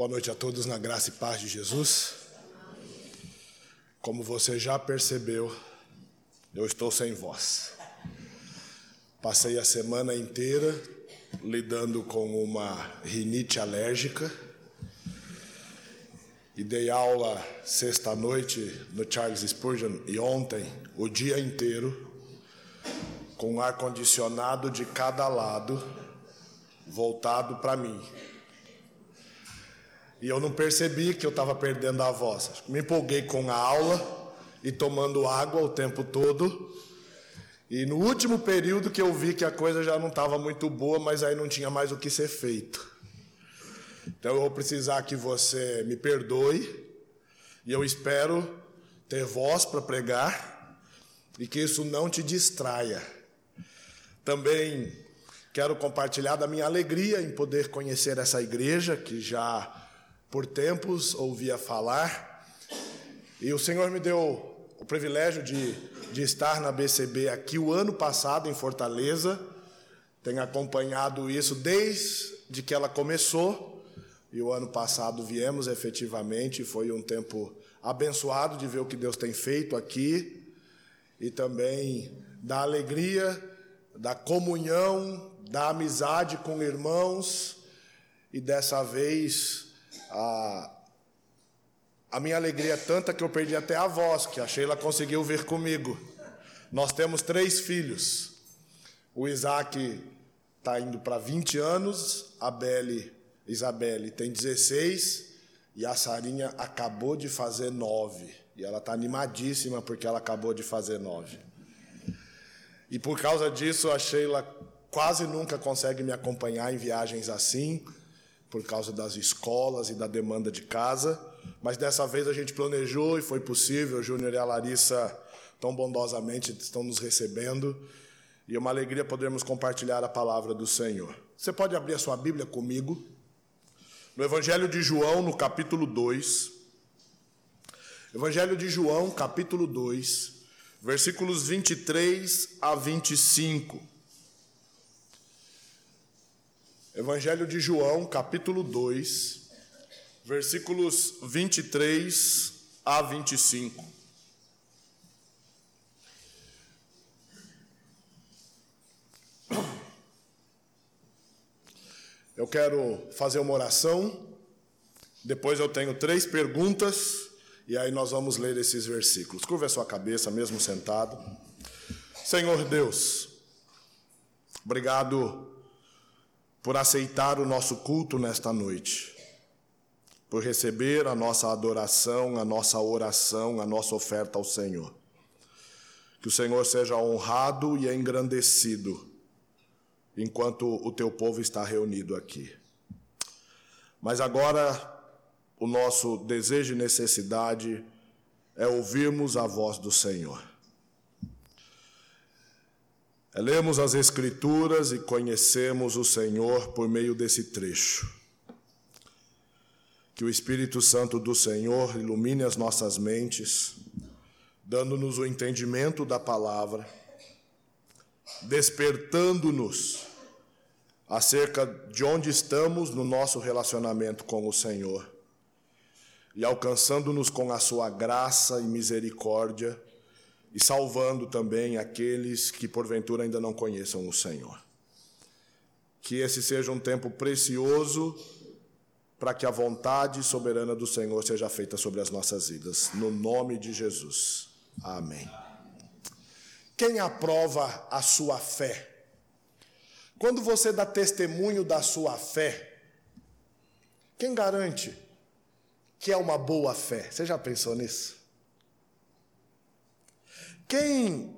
Boa noite a todos na graça e paz de Jesus. Como você já percebeu, eu estou sem voz. Passei a semana inteira lidando com uma rinite alérgica e dei aula sexta-noite no Charles Spurgeon e ontem o dia inteiro com ar condicionado de cada lado voltado para mim. E eu não percebi que eu estava perdendo a voz. Me empolguei com a aula e tomando água o tempo todo. E no último período que eu vi que a coisa já não estava muito boa, mas aí não tinha mais o que ser feito. Então eu vou precisar que você me perdoe. E eu espero ter voz para pregar e que isso não te distraia. Também quero compartilhar da minha alegria em poder conhecer essa igreja que já por tempos ouvia falar, e o Senhor me deu o privilégio de, de estar na BCB aqui o ano passado em Fortaleza, tenho acompanhado isso desde que ela começou, e o ano passado viemos efetivamente, foi um tempo abençoado de ver o que Deus tem feito aqui, e também da alegria, da comunhão, da amizade com irmãos, e dessa vez a, a minha alegria é tanta que eu perdi até a voz, que a Sheila conseguiu vir comigo. Nós temos três filhos. O Isaac está indo para 20 anos, a Belle, Isabelle tem 16 e a Sarinha acabou de fazer 9. E ela está animadíssima porque ela acabou de fazer 9. E por causa disso, a Sheila quase nunca consegue me acompanhar em viagens assim por causa das escolas e da demanda de casa, mas dessa vez a gente planejou e foi possível. O Júnior e a Larissa tão bondosamente estão nos recebendo e é uma alegria podermos compartilhar a palavra do Senhor. Você pode abrir a sua Bíblia comigo no Evangelho de João, no capítulo 2. Evangelho de João, capítulo 2, versículos 23 a 25. Evangelho de João, capítulo 2, versículos 23 a 25. Eu quero fazer uma oração, depois eu tenho três perguntas, e aí nós vamos ler esses versículos. Curva a sua cabeça, mesmo sentado. Senhor Deus, obrigado por aceitar o nosso culto nesta noite, por receber a nossa adoração, a nossa oração, a nossa oferta ao Senhor. Que o Senhor seja honrado e engrandecido enquanto o teu povo está reunido aqui. Mas agora, o nosso desejo e necessidade é ouvirmos a voz do Senhor. Lemos as Escrituras e conhecemos o Senhor por meio desse trecho. Que o Espírito Santo do Senhor ilumine as nossas mentes, dando-nos o entendimento da palavra, despertando-nos acerca de onde estamos no nosso relacionamento com o Senhor e alcançando-nos com a sua graça e misericórdia e salvando também aqueles que porventura ainda não conheçam o Senhor. Que esse seja um tempo precioso para que a vontade soberana do Senhor seja feita sobre as nossas vidas, no nome de Jesus. Amém. Quem aprova a sua fé? Quando você dá testemunho da sua fé, quem garante que é uma boa fé? Você já pensou nisso? Quem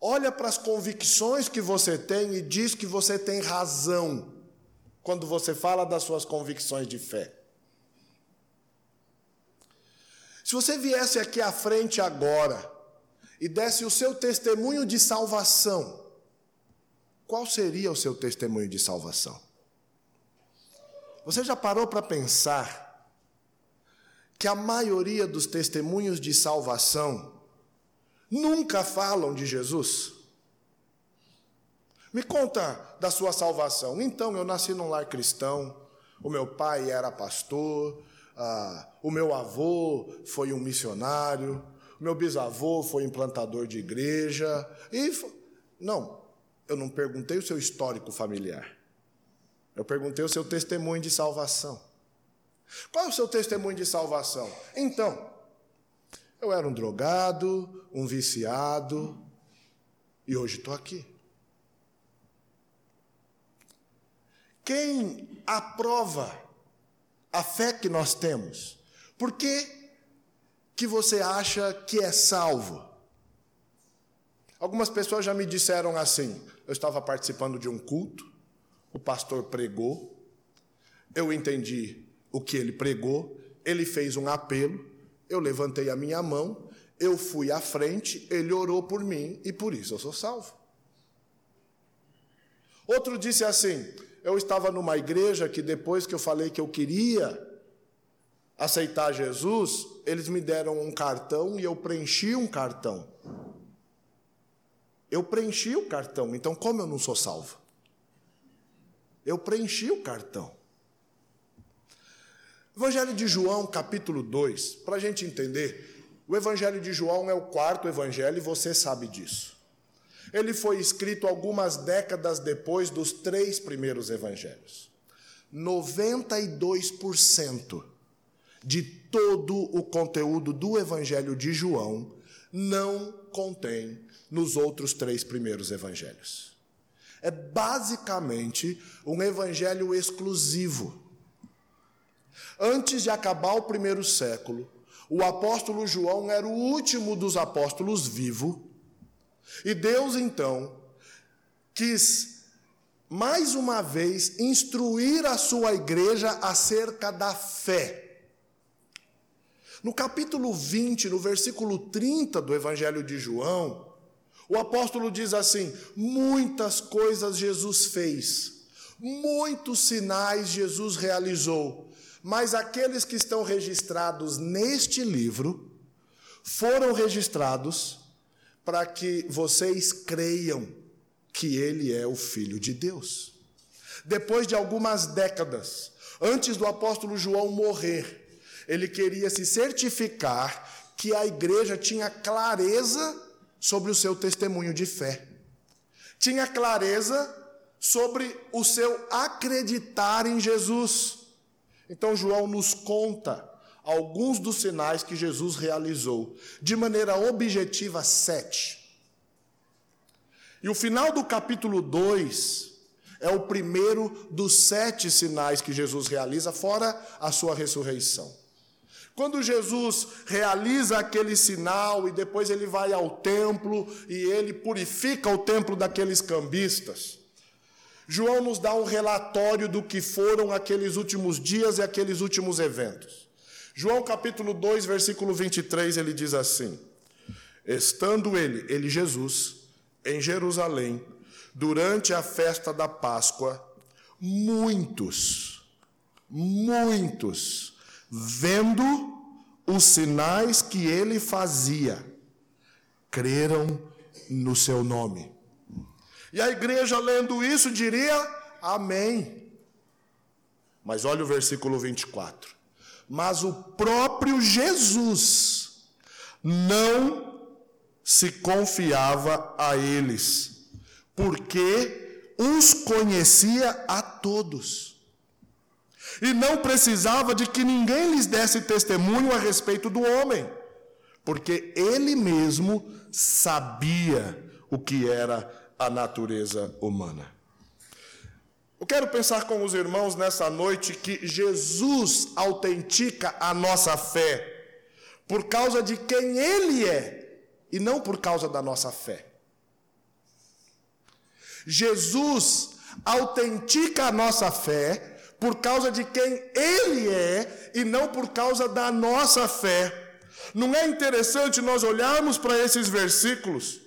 olha para as convicções que você tem e diz que você tem razão quando você fala das suas convicções de fé. Se você viesse aqui à frente agora e desse o seu testemunho de salvação, qual seria o seu testemunho de salvação? Você já parou para pensar que a maioria dos testemunhos de salvação nunca falam de Jesus? Me conta da sua salvação. Então, eu nasci num lar cristão, O meu pai era pastor, ah, o meu avô foi um missionário, o meu bisavô foi implantador de igreja. E não, eu não perguntei o seu histórico familiar. Eu perguntei o seu testemunho de salvação. Qual é o seu testemunho de salvação? Então, eu era um drogado, um viciado, e hoje estou aqui. Quem aprova a fé que nós temos? Por que, que você acha que é salvo? Algumas pessoas já me disseram assim: eu estava participando de um culto, o pastor pregou, eu entendi o que ele pregou, ele fez um apelo, eu levantei a minha mão, eu fui à frente, ele orou por mim e por isso eu sou salvo. Outro disse assim: eu estava numa igreja que depois que eu falei que eu queria aceitar Jesus, eles me deram um cartão e eu preenchi um cartão. Eu preenchi o cartão, então como eu não sou salvo? Eu preenchi o cartão. Evangelho de João, capítulo 2, para a gente entender, o Evangelho de João é o quarto evangelho e você sabe disso. Ele foi escrito algumas décadas depois dos três primeiros evangelhos. 92% de todo o conteúdo do Evangelho de João não contém nos outros três primeiros evangelhos. É basicamente um evangelho exclusivo. Antes de acabar o primeiro século, o apóstolo João era o último dos apóstolos vivo e Deus então quis mais uma vez instruir a sua igreja acerca da fé. No capítulo 20, no versículo 30 do Evangelho de João, o apóstolo diz assim: muitas coisas Jesus fez, muitos sinais Jesus realizou, mas aqueles que estão registrados neste livro foram registrados para que vocês creiam que ele é o Filho de Deus. Depois de algumas décadas, antes do apóstolo João morrer, ele queria se certificar que a igreja tinha clareza sobre o seu testemunho de fé, tinha clareza sobre o seu acreditar em Jesus. Então, João nos conta alguns dos sinais que Jesus realizou, de maneira objetiva, sete. E o final do capítulo 2 é o primeiro dos sete sinais que Jesus realiza, fora a sua ressurreição. Quando Jesus realiza aquele sinal e depois ele vai ao templo e ele purifica o templo daqueles cambistas, João nos dá um relatório do que foram aqueles últimos dias e aqueles últimos eventos. João capítulo 2, versículo 23, ele diz assim: Estando ele, ele Jesus, em Jerusalém, durante a festa da Páscoa, muitos, muitos, vendo os sinais que ele fazia, creram no seu nome. E a igreja lendo isso diria: Amém. Mas olha o versículo 24 mas o próprio Jesus não se confiava a eles, porque os conhecia a todos. E não precisava de que ninguém lhes desse testemunho a respeito do homem, porque ele mesmo sabia o que era a natureza humana. Eu quero pensar com os irmãos nessa noite que Jesus autentica a nossa fé por causa de quem Ele é e não por causa da nossa fé. Jesus autentica a nossa fé por causa de quem Ele é e não por causa da nossa fé. Não é interessante nós olharmos para esses versículos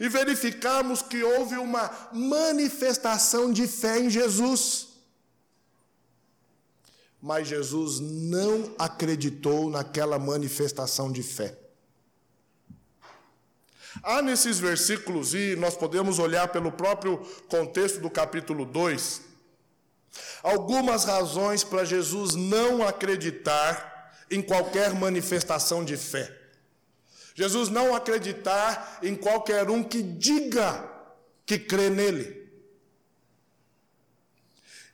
e verificamos que houve uma manifestação de fé em Jesus. Mas Jesus não acreditou naquela manifestação de fé. Há nesses versículos, e nós podemos olhar pelo próprio contexto do capítulo 2, Algumas razões para Jesus não acreditar em qualquer manifestação de fé. Jesus não acreditar em qualquer um que diga que crê nele.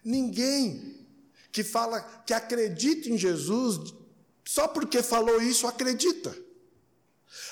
Ninguém que fala que acredita em Jesus, só porque falou isso, acredita.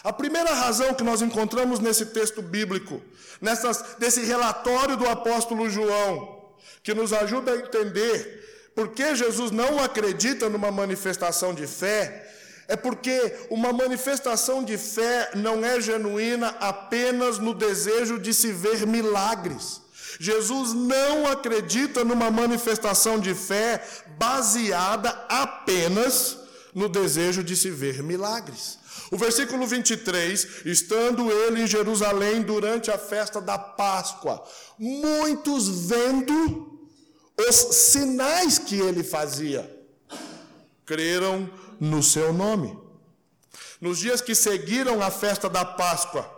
A primeira razão que nós encontramos nesse texto bíblico, nessas, desse relatório do apóstolo João, que nos ajuda a entender por que Jesus não acredita numa manifestação de fé, é porque uma manifestação de fé não é genuína apenas no desejo de se ver milagres. Jesus não acredita numa manifestação de fé baseada apenas no desejo de se ver milagres. O versículo 23, estando ele em Jerusalém durante a festa da Páscoa, muitos vendo os sinais que ele fazia, creram no seu nome. Nos dias que seguiram a festa da Páscoa,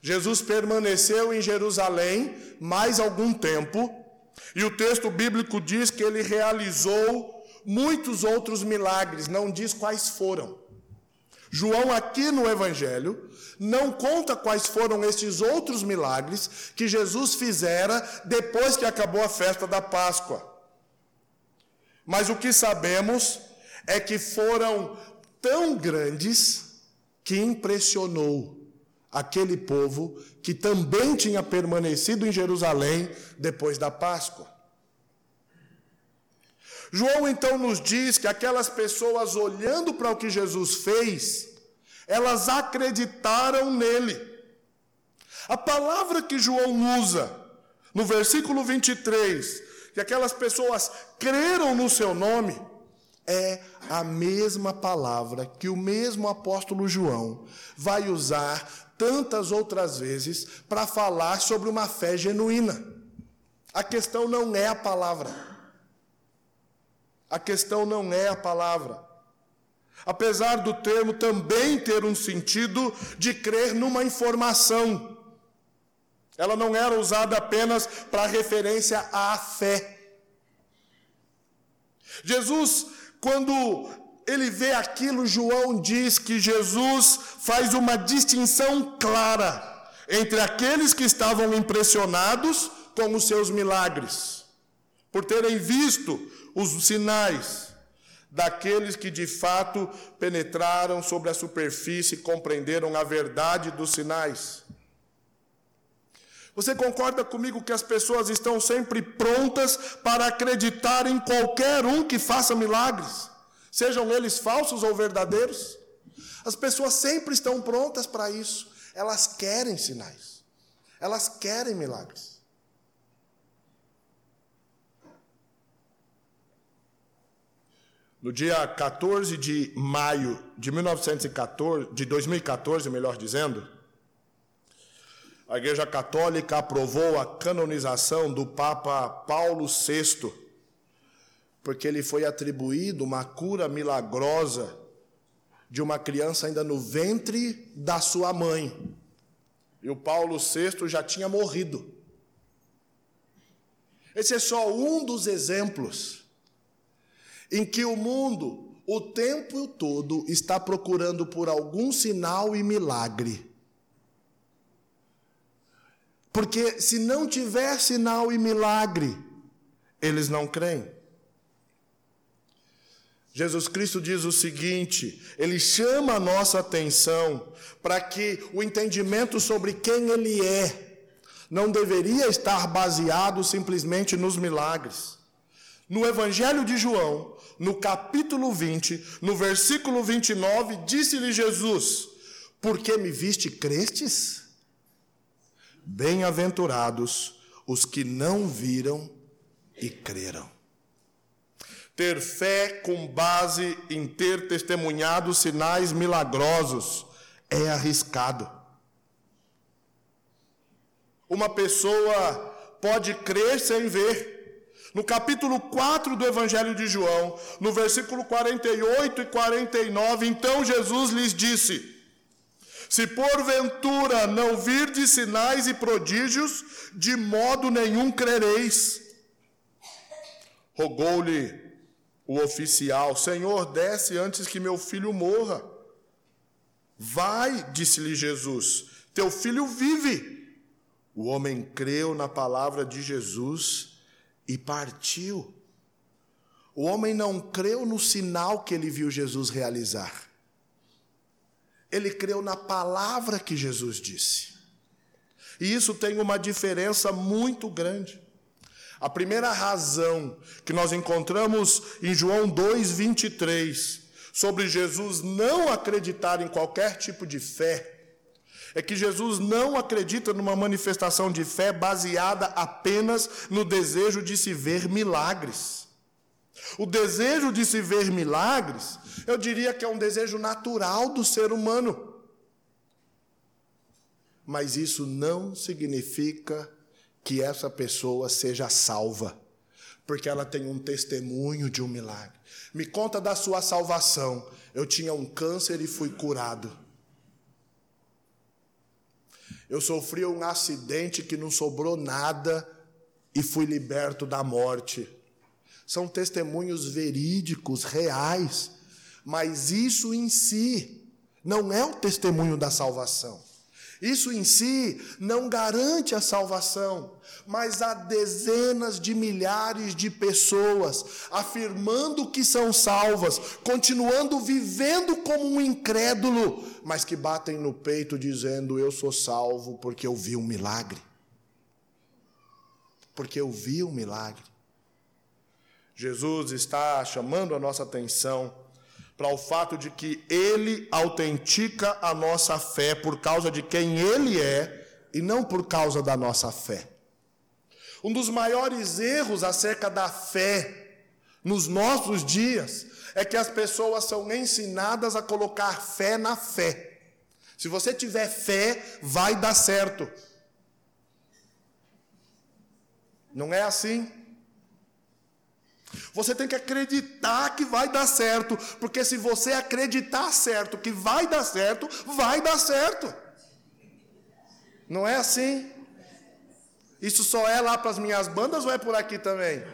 Jesus permaneceu em Jerusalém mais algum tempo, e o texto bíblico diz que ele realizou muitos outros milagres, não diz quais foram. João, aqui no Evangelho, não conta quais foram esses outros milagres que Jesus fizera depois que acabou a festa da Páscoa. Mas o que sabemos é que foram tão grandes que impressionou aquele povo que também tinha permanecido em Jerusalém depois da Páscoa. João então nos diz que aquelas pessoas olhando para o que Jesus fez, elas acreditaram nele. A palavra que João usa no versículo 23, que aquelas pessoas creram no seu nome, é a mesma palavra que o mesmo apóstolo João vai usar tantas outras vezes para falar sobre uma fé genuína. A questão não é a palavra. A questão não é a palavra. Apesar do termo também ter um sentido de crer numa informação, ela não era usada apenas para referência à fé. Jesus quando ele vê aquilo, João diz que Jesus faz uma distinção clara entre aqueles que estavam impressionados com os seus milagres, por terem visto os sinais, daqueles que de fato penetraram sobre a superfície e compreenderam a verdade dos sinais. Você concorda comigo que as pessoas estão sempre prontas para acreditar em qualquer um que faça milagres, sejam eles falsos ou verdadeiros? As pessoas sempre estão prontas para isso. Elas querem sinais. Elas querem milagres. No dia 14 de maio de 1914, de 2014, melhor dizendo, a Igreja Católica aprovou a canonização do Papa Paulo VI, porque ele foi atribuído uma cura milagrosa de uma criança ainda no ventre da sua mãe. E o Paulo VI já tinha morrido. Esse é só um dos exemplos em que o mundo, o tempo todo, está procurando por algum sinal e milagre porque se não tiver sinal e milagre, eles não creem. Jesus Cristo diz o seguinte: Ele chama a nossa atenção para que o entendimento sobre quem Ele é não deveria estar baseado simplesmente nos milagres. No Evangelho de João, no capítulo 20, no versículo 29, disse-lhe Jesus: Por que me viste crestes? Bem-aventurados os que não viram e creram. Ter fé com base em ter testemunhado sinais milagrosos é arriscado. Uma pessoa pode crer sem ver. No capítulo 4 do Evangelho de João, no versículo 48 e 49, então Jesus lhes disse: se porventura não virdes sinais e prodígios, de modo nenhum crereis. Rogou-lhe o oficial: Senhor, desce antes que meu filho morra. Vai, disse-lhe Jesus, teu filho vive. O homem creu na palavra de Jesus e partiu. O homem não creu no sinal que ele viu Jesus realizar. Ele creu na palavra que Jesus disse. E isso tem uma diferença muito grande. A primeira razão que nós encontramos em João 2:23 sobre Jesus não acreditar em qualquer tipo de fé é que Jesus não acredita numa manifestação de fé baseada apenas no desejo de se ver milagres. O desejo de se ver milagres, eu diria que é um desejo natural do ser humano. Mas isso não significa que essa pessoa seja salva, porque ela tem um testemunho de um milagre. Me conta da sua salvação. Eu tinha um câncer e fui curado. Eu sofri um acidente que não sobrou nada e fui liberto da morte. São testemunhos verídicos, reais, mas isso em si não é o testemunho da salvação. Isso em si não garante a salvação, mas há dezenas de milhares de pessoas afirmando que são salvas, continuando vivendo como um incrédulo, mas que batem no peito dizendo: Eu sou salvo porque eu vi um milagre. Porque eu vi um milagre. Jesus está chamando a nossa atenção para o fato de que ele autentica a nossa fé por causa de quem ele é e não por causa da nossa fé. Um dos maiores erros acerca da fé nos nossos dias é que as pessoas são ensinadas a colocar fé na fé. Se você tiver fé, vai dar certo. Não é assim? Você tem que acreditar que vai dar certo, porque se você acreditar certo que vai dar certo, vai dar certo. Não é assim? Isso só é lá para as minhas bandas ou é por aqui também?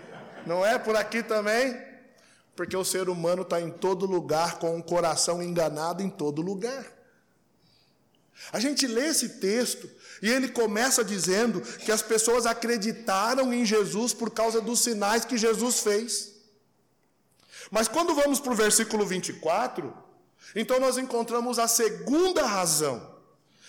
Não é por aqui também? Porque o ser humano está em todo lugar com o coração enganado em todo lugar. A gente lê esse texto e ele começa dizendo que as pessoas acreditaram em Jesus por causa dos sinais que Jesus fez. Mas quando vamos para o versículo 24, então nós encontramos a segunda razão.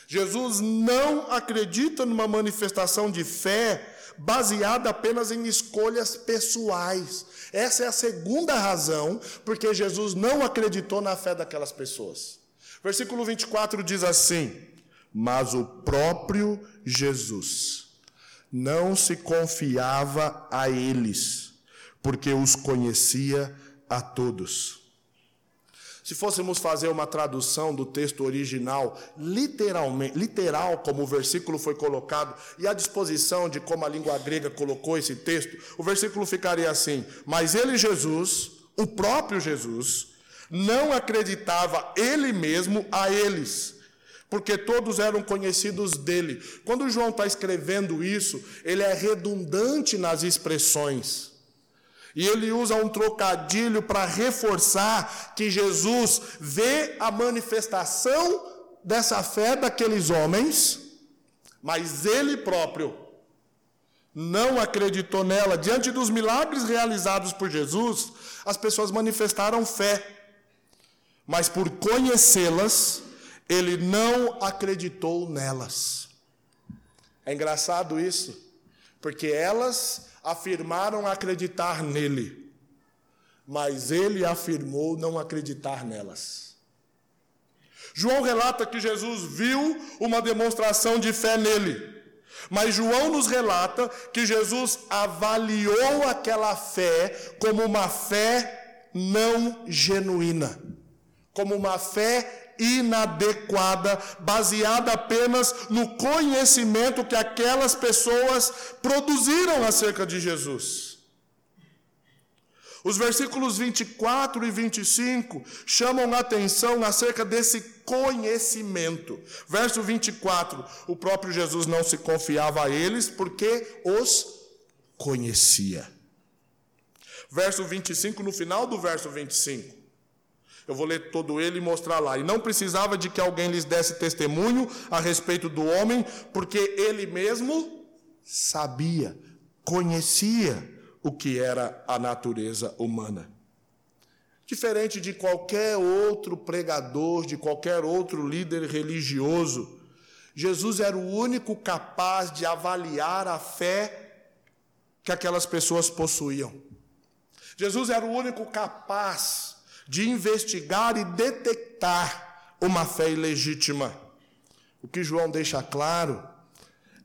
Jesus não acredita numa manifestação de fé baseada apenas em escolhas pessoais. Essa é a segunda razão porque Jesus não acreditou na fé daquelas pessoas. Versículo 24 diz assim: mas o próprio Jesus não se confiava a eles, porque os conhecia a todos. Se fôssemos fazer uma tradução do texto original, literalmente, literal, como o versículo foi colocado, e a disposição de como a língua grega colocou esse texto, o versículo ficaria assim: Mas ele, Jesus, o próprio Jesus, não acreditava ele mesmo a eles, porque todos eram conhecidos dele. Quando João está escrevendo isso, ele é redundante nas expressões. E ele usa um trocadilho para reforçar que Jesus vê a manifestação dessa fé daqueles homens, mas ele próprio não acreditou nela. Diante dos milagres realizados por Jesus, as pessoas manifestaram fé, mas por conhecê-las, ele não acreditou nelas. É engraçado isso, porque elas afirmaram acreditar nele, mas ele afirmou não acreditar nelas. João relata que Jesus viu uma demonstração de fé nele, mas João nos relata que Jesus avaliou aquela fé como uma fé não genuína, como uma fé inadequada, baseada apenas no conhecimento que aquelas pessoas produziram acerca de Jesus. Os versículos 24 e 25 chamam a atenção acerca desse conhecimento. Verso 24: o próprio Jesus não se confiava a eles porque os conhecia. verso 25, no final do verso 25. Eu vou ler todo ele e mostrar lá. E não precisava de que alguém lhes desse testemunho a respeito do homem, porque ele mesmo sabia, conhecia o que era a natureza humana. Diferente de qualquer outro pregador, de qualquer outro líder religioso, Jesus era o único capaz de avaliar a fé que aquelas pessoas possuíam. Jesus era o único capaz de investigar e detectar uma fé ilegítima. O que João deixa claro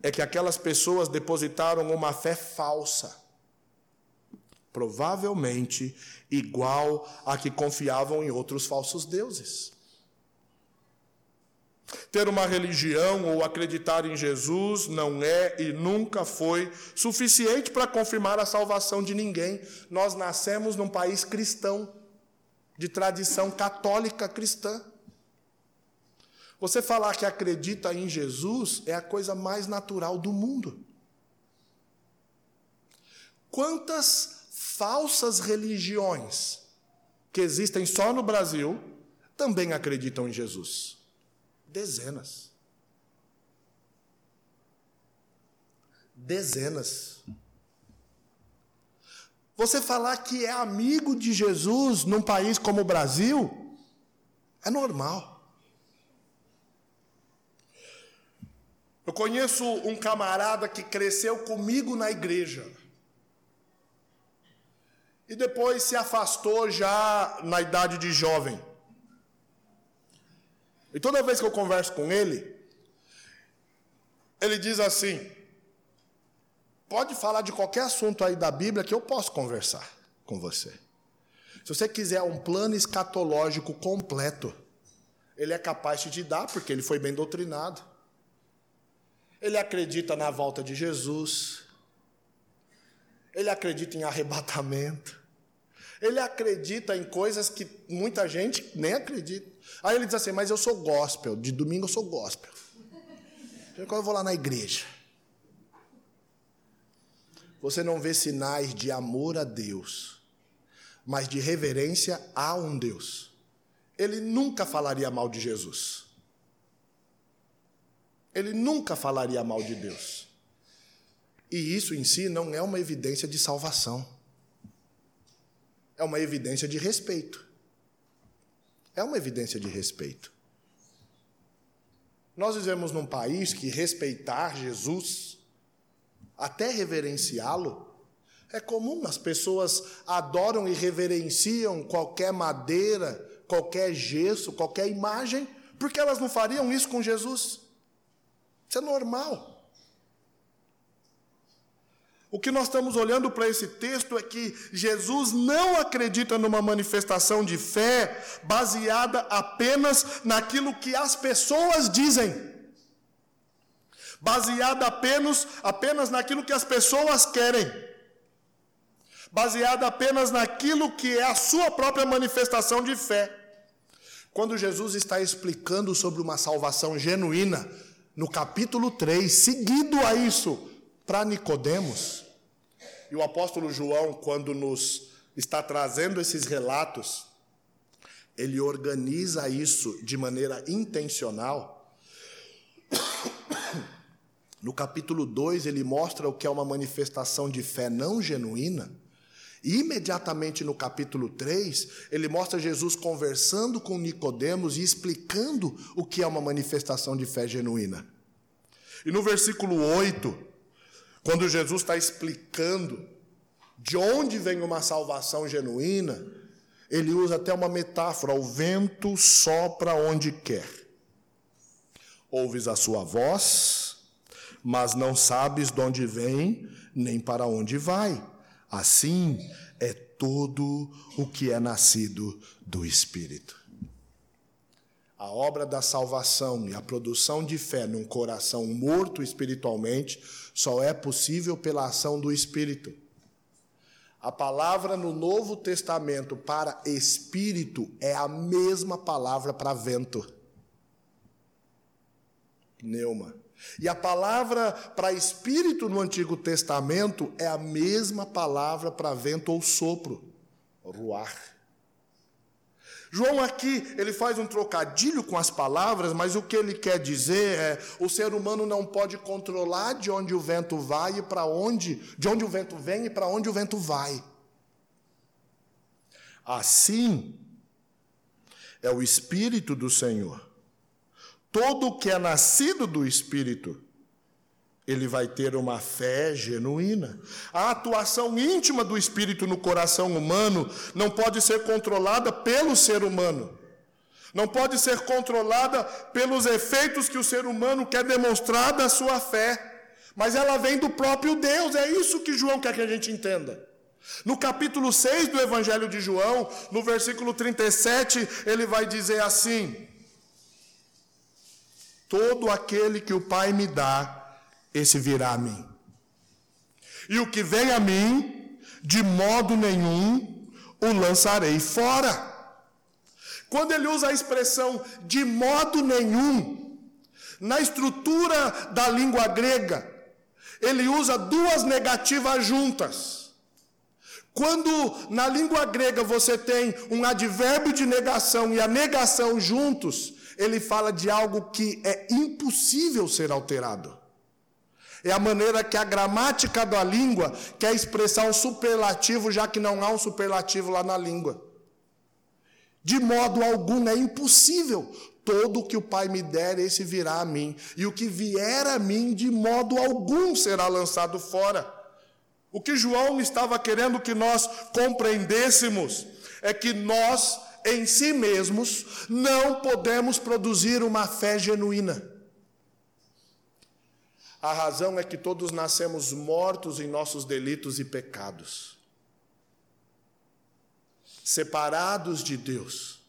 é que aquelas pessoas depositaram uma fé falsa, provavelmente igual a que confiavam em outros falsos deuses. Ter uma religião ou acreditar em Jesus não é e nunca foi suficiente para confirmar a salvação de ninguém. Nós nascemos num país cristão, de tradição católica cristã. Você falar que acredita em Jesus é a coisa mais natural do mundo. Quantas falsas religiões que existem só no Brasil também acreditam em Jesus? Dezenas. Dezenas. Você falar que é amigo de Jesus num país como o Brasil é normal. Eu conheço um camarada que cresceu comigo na igreja. E depois se afastou já na idade de jovem. E toda vez que eu converso com ele, ele diz assim: pode falar de qualquer assunto aí da Bíblia que eu posso conversar com você. Se você quiser um plano escatológico completo, ele é capaz de te dar, porque ele foi bem doutrinado. Ele acredita na volta de Jesus. Ele acredita em arrebatamento. Ele acredita em coisas que muita gente nem acredita. Aí ele diz assim: Mas eu sou gospel, de domingo eu sou gospel. Quando eu vou lá na igreja, você não vê sinais de amor a Deus, mas de reverência a um Deus. Ele nunca falaria mal de Jesus. Ele nunca falaria mal de Deus. E isso em si não é uma evidência de salvação. É uma evidência de respeito. É uma evidência de respeito. Nós vivemos num país que respeitar Jesus, até reverenciá-lo, é comum. As pessoas adoram e reverenciam qualquer madeira, qualquer gesso, qualquer imagem, porque elas não fariam isso com Jesus. Isso é normal. O que nós estamos olhando para esse texto é que Jesus não acredita numa manifestação de fé baseada apenas naquilo que as pessoas dizem, baseada apenas, apenas naquilo que as pessoas querem, baseada apenas naquilo que é a sua própria manifestação de fé. Quando Jesus está explicando sobre uma salvação genuína, no capítulo 3, seguido a isso, para Nicodemos. E o apóstolo João, quando nos está trazendo esses relatos, ele organiza isso de maneira intencional. No capítulo 2, ele mostra o que é uma manifestação de fé não genuína. E imediatamente no capítulo 3, ele mostra Jesus conversando com Nicodemos e explicando o que é uma manifestação de fé genuína. E no versículo 8, quando Jesus está explicando de onde vem uma salvação genuína, ele usa até uma metáfora: o vento sopra onde quer. Ouves a sua voz, mas não sabes de onde vem, nem para onde vai. Assim é todo o que é nascido do Espírito. A obra da salvação e a produção de fé num coração morto espiritualmente só é possível pela ação do Espírito. A palavra no Novo Testamento para espírito é a mesma palavra para vento. Pneuma. E a palavra para espírito no Antigo Testamento é a mesma palavra para vento ou sopro, ruar. João aqui, ele faz um trocadilho com as palavras, mas o que ele quer dizer é: o ser humano não pode controlar de onde o vento vai e para onde, de onde o vento vem e para onde o vento vai. Assim é o espírito do Senhor. Todo que é nascido do espírito ele vai ter uma fé genuína. A atuação íntima do Espírito no coração humano não pode ser controlada pelo ser humano. Não pode ser controlada pelos efeitos que o ser humano quer demonstrar da sua fé. Mas ela vem do próprio Deus, é isso que João quer que a gente entenda. No capítulo 6 do Evangelho de João, no versículo 37, ele vai dizer assim: Todo aquele que o Pai me dá, esse virá a mim. E o que vem a mim, de modo nenhum o lançarei fora. Quando ele usa a expressão de modo nenhum, na estrutura da língua grega, ele usa duas negativas juntas. Quando na língua grega você tem um advérbio de negação e a negação juntos, ele fala de algo que é impossível ser alterado. É a maneira que a gramática da língua quer expressar um superlativo, já que não há um superlativo lá na língua. De modo algum é impossível. Todo o que o Pai me der, esse virá a mim. E o que vier a mim, de modo algum será lançado fora. O que João estava querendo que nós compreendêssemos é que nós, em si mesmos, não podemos produzir uma fé genuína. A razão é que todos nascemos mortos em nossos delitos e pecados, separados de Deus.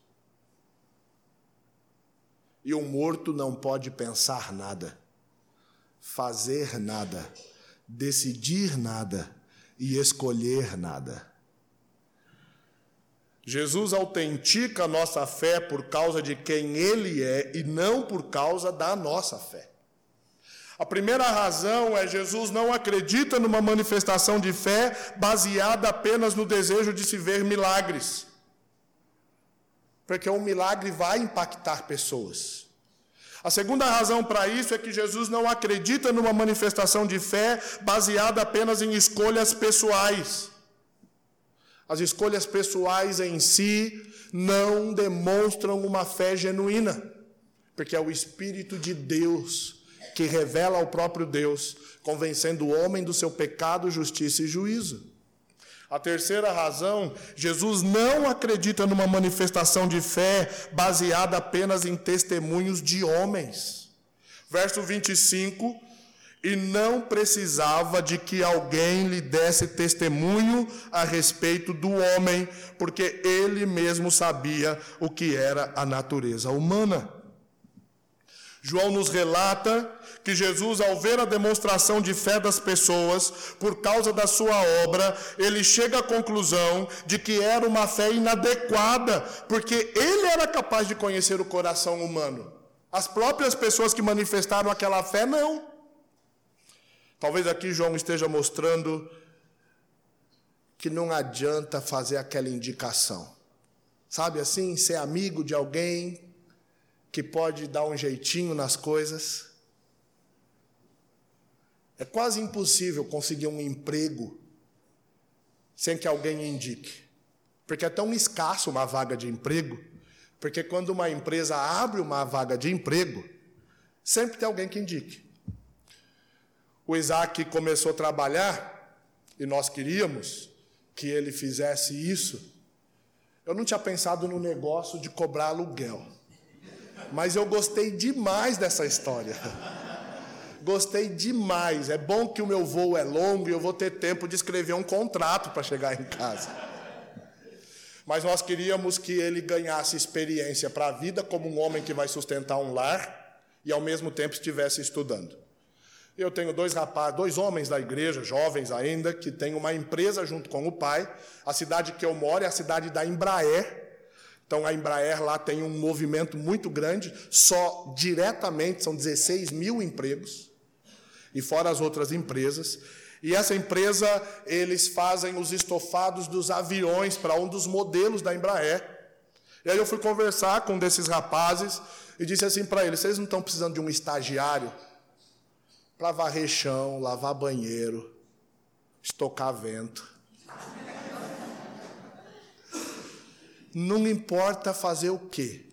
E um morto não pode pensar nada, fazer nada, decidir nada e escolher nada. Jesus autentica a nossa fé por causa de quem Ele é e não por causa da nossa fé. A primeira razão é Jesus não acredita numa manifestação de fé baseada apenas no desejo de se ver milagres. Porque um milagre vai impactar pessoas. A segunda razão para isso é que Jesus não acredita numa manifestação de fé baseada apenas em escolhas pessoais. As escolhas pessoais em si não demonstram uma fé genuína, porque é o Espírito de Deus que revela ao próprio Deus, convencendo o homem do seu pecado, justiça e juízo. A terceira razão, Jesus não acredita numa manifestação de fé baseada apenas em testemunhos de homens. Verso 25: E não precisava de que alguém lhe desse testemunho a respeito do homem, porque ele mesmo sabia o que era a natureza humana. João nos relata que Jesus, ao ver a demonstração de fé das pessoas, por causa da sua obra, ele chega à conclusão de que era uma fé inadequada, porque ele era capaz de conhecer o coração humano. As próprias pessoas que manifestaram aquela fé, não. Talvez aqui João esteja mostrando que não adianta fazer aquela indicação. Sabe assim, ser amigo de alguém que pode dar um jeitinho nas coisas. É quase impossível conseguir um emprego sem que alguém indique. Porque é tão escasso uma vaga de emprego, porque quando uma empresa abre uma vaga de emprego, sempre tem alguém que indique. O Isaac começou a trabalhar e nós queríamos que ele fizesse isso. Eu não tinha pensado no negócio de cobrar aluguel, mas eu gostei demais dessa história. Gostei demais. É bom que o meu voo é longo e eu vou ter tempo de escrever um contrato para chegar em casa. Mas nós queríamos que ele ganhasse experiência para a vida como um homem que vai sustentar um lar e ao mesmo tempo estivesse estudando. Eu tenho dois rapazes, dois homens da igreja, jovens ainda, que têm uma empresa junto com o pai. A cidade que eu moro é a cidade da Embraer, Então a Embraer lá tem um movimento muito grande, só diretamente são 16 mil empregos, e fora as outras empresas. E essa empresa, eles fazem os estofados dos aviões para um dos modelos da Embraer. E aí eu fui conversar com um desses rapazes e disse assim para eles: vocês não estão precisando de um estagiário para varrer chão, lavar banheiro, estocar vento? Não importa fazer o quê.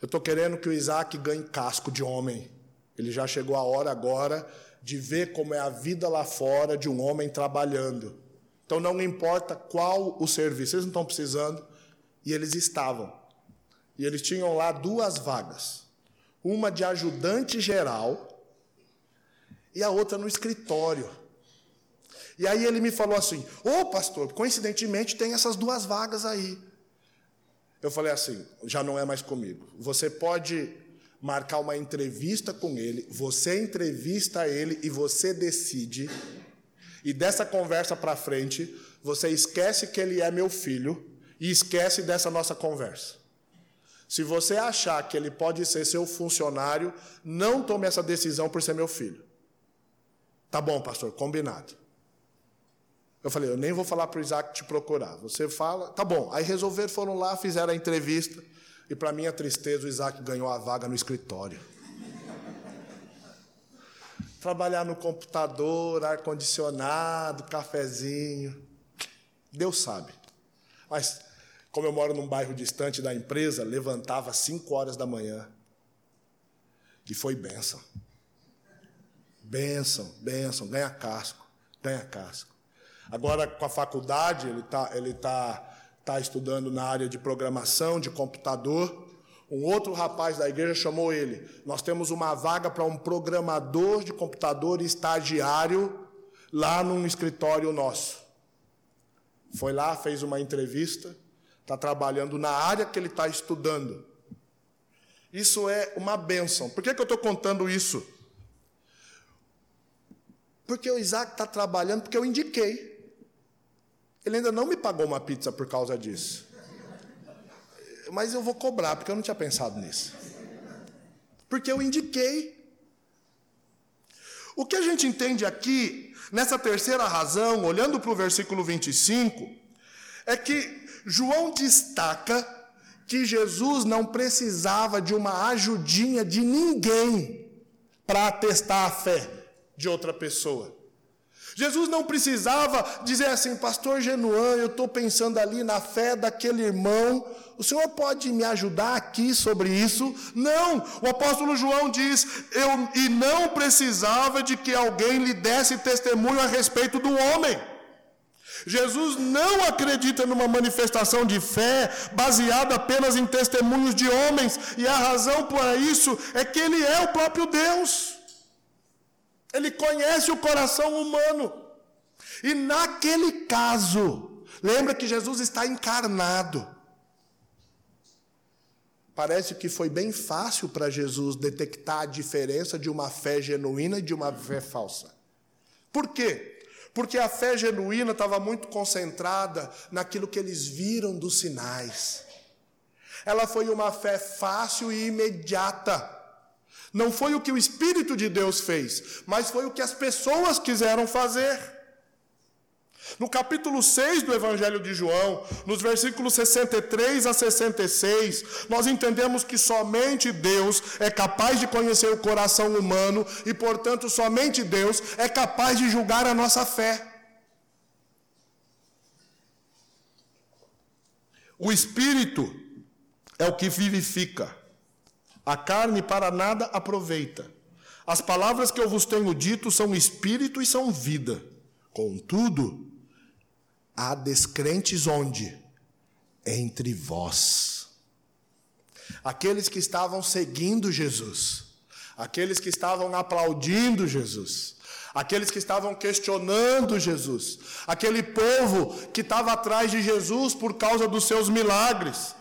Eu estou querendo que o Isaac ganhe casco de homem. Ele já chegou a hora agora de ver como é a vida lá fora de um homem trabalhando. Então não importa qual o serviço, eles não estão precisando, e eles estavam. E eles tinham lá duas vagas: uma de ajudante geral e a outra no escritório. E aí ele me falou assim: Ô oh, pastor, coincidentemente tem essas duas vagas aí. Eu falei assim: já não é mais comigo. Você pode marcar uma entrevista com ele, você entrevista ele e você decide. E dessa conversa para frente, você esquece que ele é meu filho e esquece dessa nossa conversa. Se você achar que ele pode ser seu funcionário, não tome essa decisão por ser meu filho. Tá bom, pastor, combinado. Eu falei, eu nem vou falar para o Isaac te procurar. Você fala, tá bom. Aí resolveram, foram lá, fizeram a entrevista. E para minha tristeza, o Isaac ganhou a vaga no escritório. Trabalhar no computador, ar-condicionado, cafezinho. Deus sabe. Mas, como eu moro num bairro distante da empresa, levantava às 5 horas da manhã. E foi bênção. Bênção, bênção, ganha casco, ganha casco. Agora, com a faculdade, ele está ele tá, tá estudando na área de programação, de computador. Um outro rapaz da igreja chamou ele. Nós temos uma vaga para um programador de computador estagiário lá num escritório nosso. Foi lá, fez uma entrevista, está trabalhando na área que ele está estudando. Isso é uma bênção. Por que, que eu estou contando isso? Porque o Isaac está trabalhando, porque eu indiquei. Ele ainda não me pagou uma pizza por causa disso. Mas eu vou cobrar, porque eu não tinha pensado nisso. Porque eu indiquei. O que a gente entende aqui, nessa terceira razão, olhando para o versículo 25, é que João destaca que Jesus não precisava de uma ajudinha de ninguém para atestar a fé de outra pessoa. Jesus não precisava dizer assim, Pastor Genuan, eu estou pensando ali na fé daquele irmão, o senhor pode me ajudar aqui sobre isso? Não, o apóstolo João diz, eu, e não precisava de que alguém lhe desse testemunho a respeito do homem. Jesus não acredita numa manifestação de fé baseada apenas em testemunhos de homens, e a razão para isso é que ele é o próprio Deus. Ele conhece o coração humano. E naquele caso, lembra que Jesus está encarnado. Parece que foi bem fácil para Jesus detectar a diferença de uma fé genuína e de uma fé falsa. Por quê? Porque a fé genuína estava muito concentrada naquilo que eles viram dos sinais. Ela foi uma fé fácil e imediata. Não foi o que o Espírito de Deus fez, mas foi o que as pessoas quiseram fazer. No capítulo 6 do Evangelho de João, nos versículos 63 a 66, nós entendemos que somente Deus é capaz de conhecer o coração humano e, portanto, somente Deus é capaz de julgar a nossa fé. O Espírito é o que vivifica. A carne para nada aproveita. As palavras que eu vos tenho dito são espírito e são vida. Contudo, há descrentes onde? Entre vós. Aqueles que estavam seguindo Jesus, aqueles que estavam aplaudindo Jesus, aqueles que estavam questionando Jesus, aquele povo que estava atrás de Jesus por causa dos seus milagres.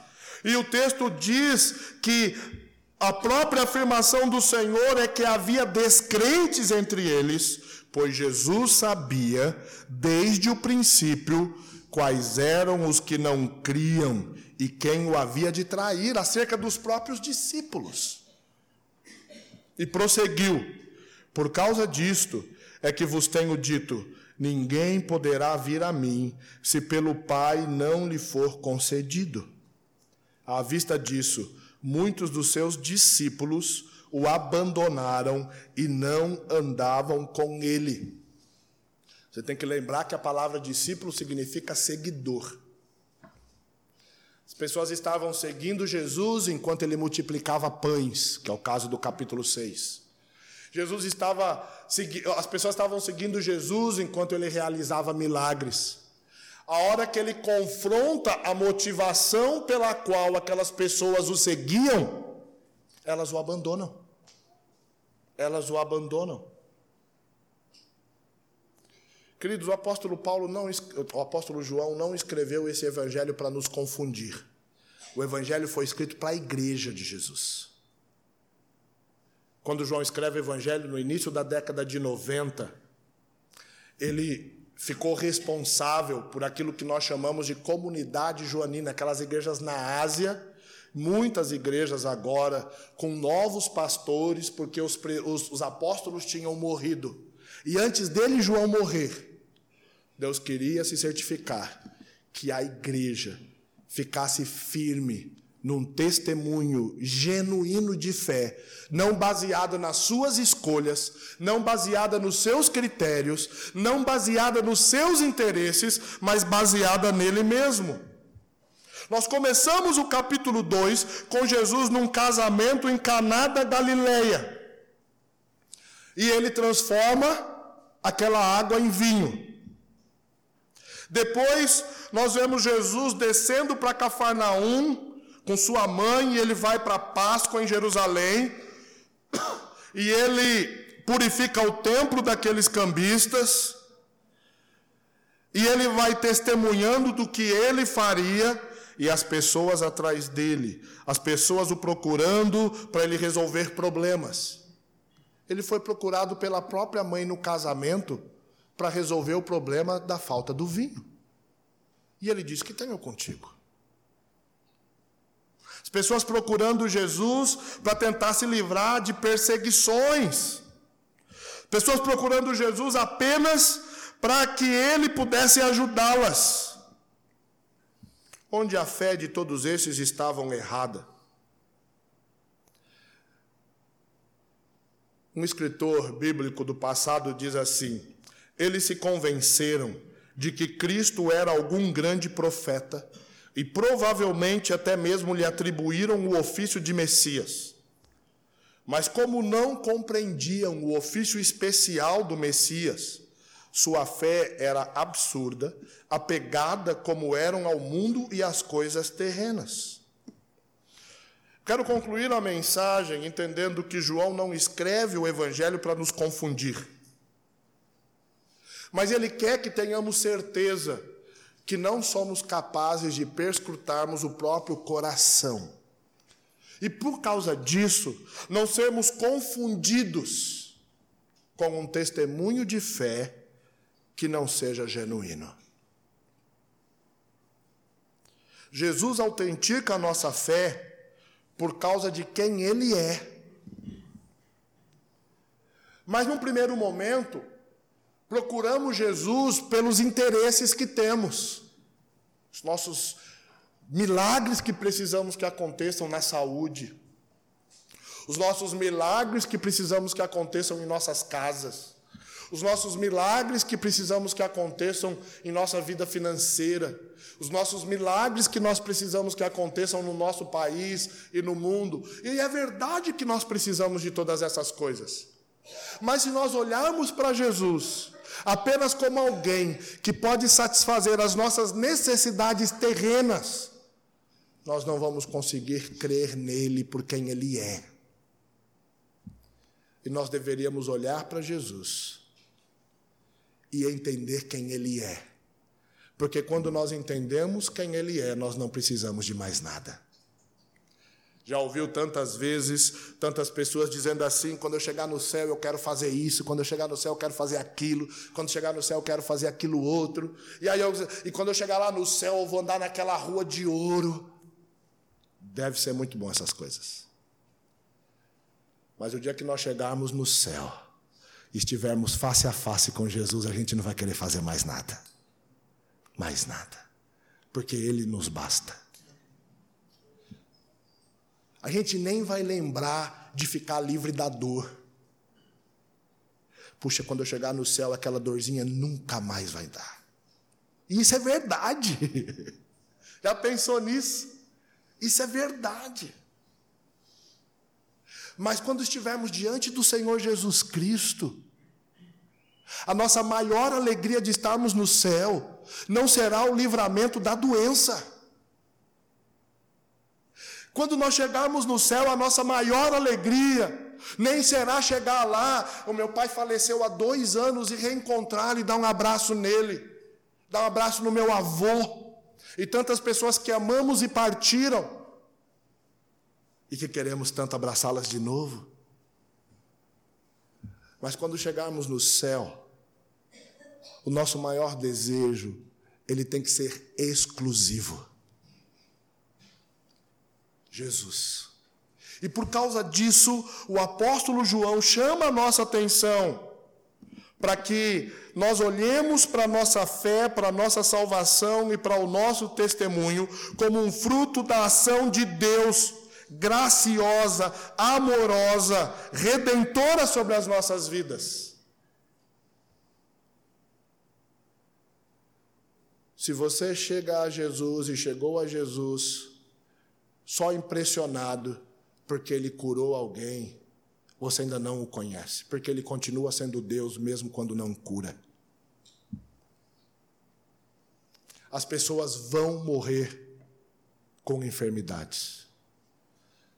E o texto diz que a própria afirmação do Senhor é que havia descrentes entre eles, pois Jesus sabia desde o princípio quais eram os que não criam e quem o havia de trair, acerca dos próprios discípulos. E prosseguiu: Por causa disto é que vos tenho dito: ninguém poderá vir a mim se pelo Pai não lhe for concedido. À vista disso, muitos dos seus discípulos o abandonaram e não andavam com ele. Você tem que lembrar que a palavra discípulo significa seguidor. As pessoas estavam seguindo Jesus enquanto ele multiplicava pães, que é o caso do capítulo 6. Jesus estava as pessoas estavam seguindo Jesus enquanto ele realizava milagres. A hora que ele confronta a motivação pela qual aquelas pessoas o seguiam, elas o abandonam. Elas o abandonam. Queridos, o apóstolo Paulo não, o apóstolo João não escreveu esse evangelho para nos confundir. O evangelho foi escrito para a igreja de Jesus. Quando João escreve o evangelho no início da década de 90, ele ficou responsável por aquilo que nós chamamos de comunidade joanina, aquelas igrejas na Ásia, muitas igrejas agora com novos pastores, porque os, os, os apóstolos tinham morrido. E antes dele, João morrer, Deus queria se certificar que a igreja ficasse firme num testemunho genuíno de fé, não baseada nas suas escolhas, não baseada nos seus critérios, não baseada nos seus interesses, mas baseada nele mesmo. Nós começamos o capítulo 2 com Jesus num casamento em Caná da Galileia. E ele transforma aquela água em vinho. Depois nós vemos Jesus descendo para Cafarnaum com sua mãe, ele vai para Páscoa em Jerusalém, e ele purifica o templo daqueles cambistas, e ele vai testemunhando do que ele faria, e as pessoas atrás dele, as pessoas o procurando para ele resolver problemas. Ele foi procurado pela própria mãe no casamento para resolver o problema da falta do vinho. E ele diz: Que tenho contigo? As pessoas procurando Jesus para tentar se livrar de perseguições. Pessoas procurando Jesus apenas para que ele pudesse ajudá-las. Onde a fé de todos esses estavam errada. Um escritor bíblico do passado diz assim: eles se convenceram de que Cristo era algum grande profeta e provavelmente até mesmo lhe atribuíram o ofício de Messias. Mas, como não compreendiam o ofício especial do Messias, sua fé era absurda, apegada como eram ao mundo e às coisas terrenas. Quero concluir a mensagem entendendo que João não escreve o Evangelho para nos confundir. Mas Ele quer que tenhamos certeza que não somos capazes de perscrutarmos o próprio coração. E por causa disso, não sermos confundidos com um testemunho de fé que não seja genuíno. Jesus autentica a nossa fé por causa de quem Ele é. Mas num primeiro momento, procuramos Jesus pelos interesses que temos, os nossos milagres que precisamos que aconteçam na saúde, os nossos milagres que precisamos que aconteçam em nossas casas, os nossos milagres que precisamos que aconteçam em nossa vida financeira, os nossos milagres que nós precisamos que aconteçam no nosso país e no mundo. E é verdade que nós precisamos de todas essas coisas. Mas se nós olharmos para Jesus apenas como alguém que pode satisfazer as nossas necessidades terrenas, nós não vamos conseguir crer nele por quem ele é. E nós deveríamos olhar para Jesus e entender quem ele é. Porque quando nós entendemos quem ele é, nós não precisamos de mais nada. Já ouviu tantas vezes, tantas pessoas dizendo assim: quando eu chegar no céu eu quero fazer isso, quando eu chegar no céu eu quero fazer aquilo, quando chegar no céu eu quero fazer aquilo outro. E aí eu, e quando eu chegar lá no céu eu vou andar naquela rua de ouro. Deve ser muito bom essas coisas. Mas o dia que nós chegarmos no céu, estivermos face a face com Jesus, a gente não vai querer fazer mais nada. Mais nada. Porque Ele nos basta. A gente nem vai lembrar de ficar livre da dor. Puxa, quando eu chegar no céu, aquela dorzinha nunca mais vai dar. E isso é verdade. Já pensou nisso? Isso é verdade. Mas quando estivermos diante do Senhor Jesus Cristo, a nossa maior alegria de estarmos no céu não será o livramento da doença quando nós chegarmos no céu, a nossa maior alegria nem será chegar lá. O meu pai faleceu há dois anos e reencontrar e dar um abraço nele, dar um abraço no meu avô, e tantas pessoas que amamos e partiram, e que queremos tanto abraçá-las de novo. Mas quando chegarmos no céu, o nosso maior desejo, ele tem que ser exclusivo. Jesus. E por causa disso, o apóstolo João chama a nossa atenção para que nós olhemos para a nossa fé, para a nossa salvação e para o nosso testemunho como um fruto da ação de Deus, graciosa, amorosa, redentora sobre as nossas vidas. Se você chega a Jesus e chegou a Jesus só impressionado porque ele curou alguém, você ainda não o conhece, porque ele continua sendo Deus mesmo quando não cura. As pessoas vão morrer com enfermidades.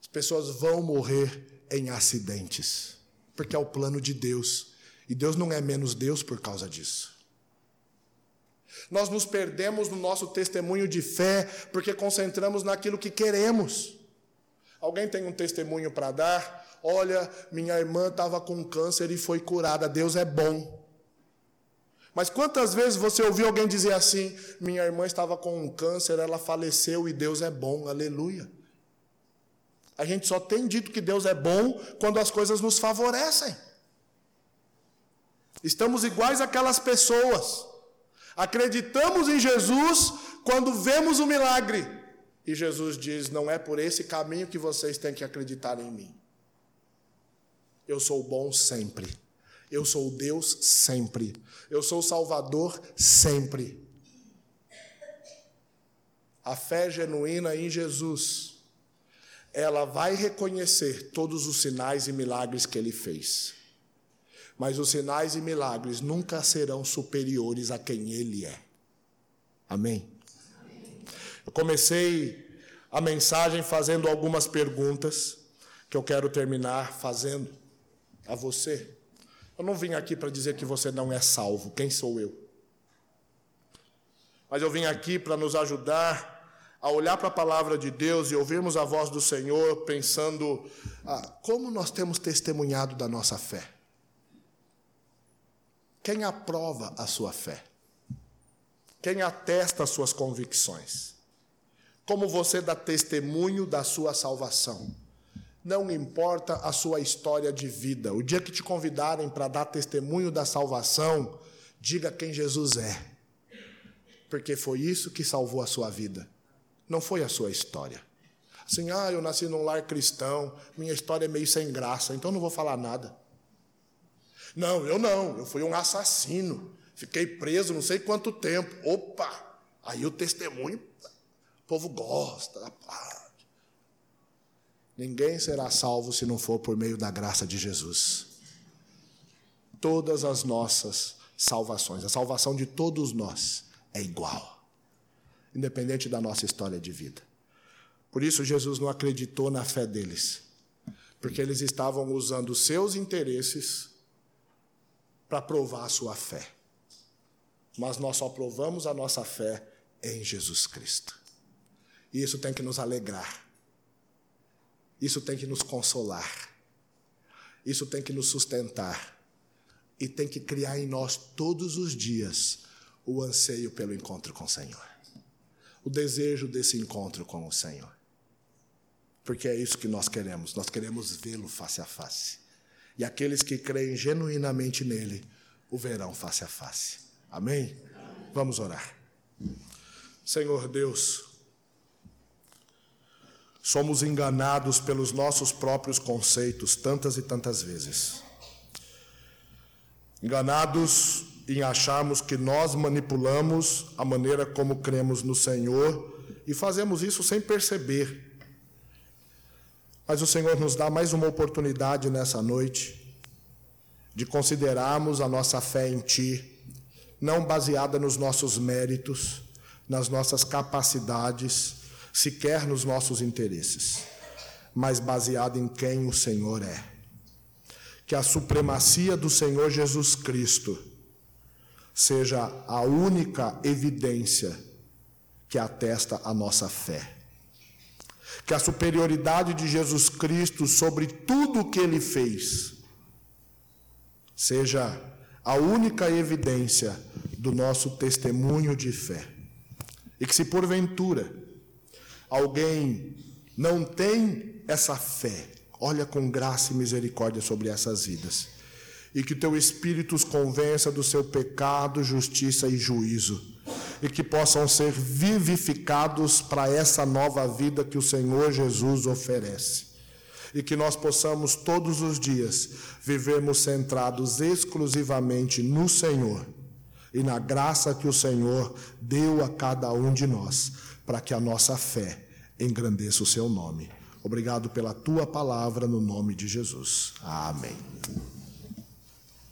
As pessoas vão morrer em acidentes, porque é o plano de Deus. E Deus não é menos Deus por causa disso. Nós nos perdemos no nosso testemunho de fé porque concentramos naquilo que queremos. Alguém tem um testemunho para dar? Olha, minha irmã estava com câncer e foi curada. Deus é bom. Mas quantas vezes você ouviu alguém dizer assim: minha irmã estava com um câncer, ela faleceu e Deus é bom, aleluia. A gente só tem dito que Deus é bom quando as coisas nos favorecem. Estamos iguais àquelas pessoas Acreditamos em Jesus quando vemos o milagre. E Jesus diz: Não é por esse caminho que vocês têm que acreditar em mim. Eu sou bom sempre. Eu sou Deus sempre. Eu sou Salvador sempre. A fé genuína em Jesus, ela vai reconhecer todos os sinais e milagres que ele fez mas os sinais e milagres nunca serão superiores a quem Ele é. Amém? Eu comecei a mensagem fazendo algumas perguntas que eu quero terminar fazendo a você. Eu não vim aqui para dizer que você não é salvo, quem sou eu? Mas eu vim aqui para nos ajudar a olhar para a palavra de Deus e ouvirmos a voz do Senhor, pensando ah, como nós temos testemunhado da nossa fé. Quem aprova a sua fé? Quem atesta as suas convicções? Como você dá testemunho da sua salvação? Não importa a sua história de vida. O dia que te convidarem para dar testemunho da salvação, diga quem Jesus é. Porque foi isso que salvou a sua vida. Não foi a sua história. Assim, ah, eu nasci num lar cristão, minha história é meio sem graça, então não vou falar nada. Não, eu não, eu fui um assassino. Fiquei preso não sei quanto tempo. Opa! Aí o testemunho, o povo gosta, aplaude. Ninguém será salvo se não for por meio da graça de Jesus. Todas as nossas salvações, a salvação de todos nós é igual, independente da nossa história de vida. Por isso, Jesus não acreditou na fé deles, porque eles estavam usando seus interesses para provar a sua fé. Mas nós só provamos a nossa fé em Jesus Cristo. E isso tem que nos alegrar. Isso tem que nos consolar. Isso tem que nos sustentar. E tem que criar em nós todos os dias o anseio pelo encontro com o Senhor. O desejo desse encontro com o Senhor. Porque é isso que nós queremos. Nós queremos vê-lo face a face. E aqueles que creem genuinamente nele o verão face a face. Amém? Vamos orar. Senhor Deus, somos enganados pelos nossos próprios conceitos tantas e tantas vezes. Enganados em acharmos que nós manipulamos a maneira como cremos no Senhor e fazemos isso sem perceber. Mas o Senhor nos dá mais uma oportunidade nessa noite de considerarmos a nossa fé em Ti, não baseada nos nossos méritos, nas nossas capacidades, sequer nos nossos interesses, mas baseada em quem o Senhor é. Que a supremacia do Senhor Jesus Cristo seja a única evidência que atesta a nossa fé. Que a superioridade de Jesus Cristo sobre tudo o que ele fez seja a única evidência do nosso testemunho de fé. E que se porventura alguém não tem essa fé, olha com graça e misericórdia sobre essas vidas. E que teu Espírito os convença do seu pecado, justiça e juízo. E que possam ser vivificados para essa nova vida que o Senhor Jesus oferece e que nós possamos todos os dias vivermos centrados exclusivamente no Senhor e na graça que o Senhor deu a cada um de nós, para que a nossa fé engrandeça o seu nome. Obrigado pela tua palavra no nome de Jesus. Amém.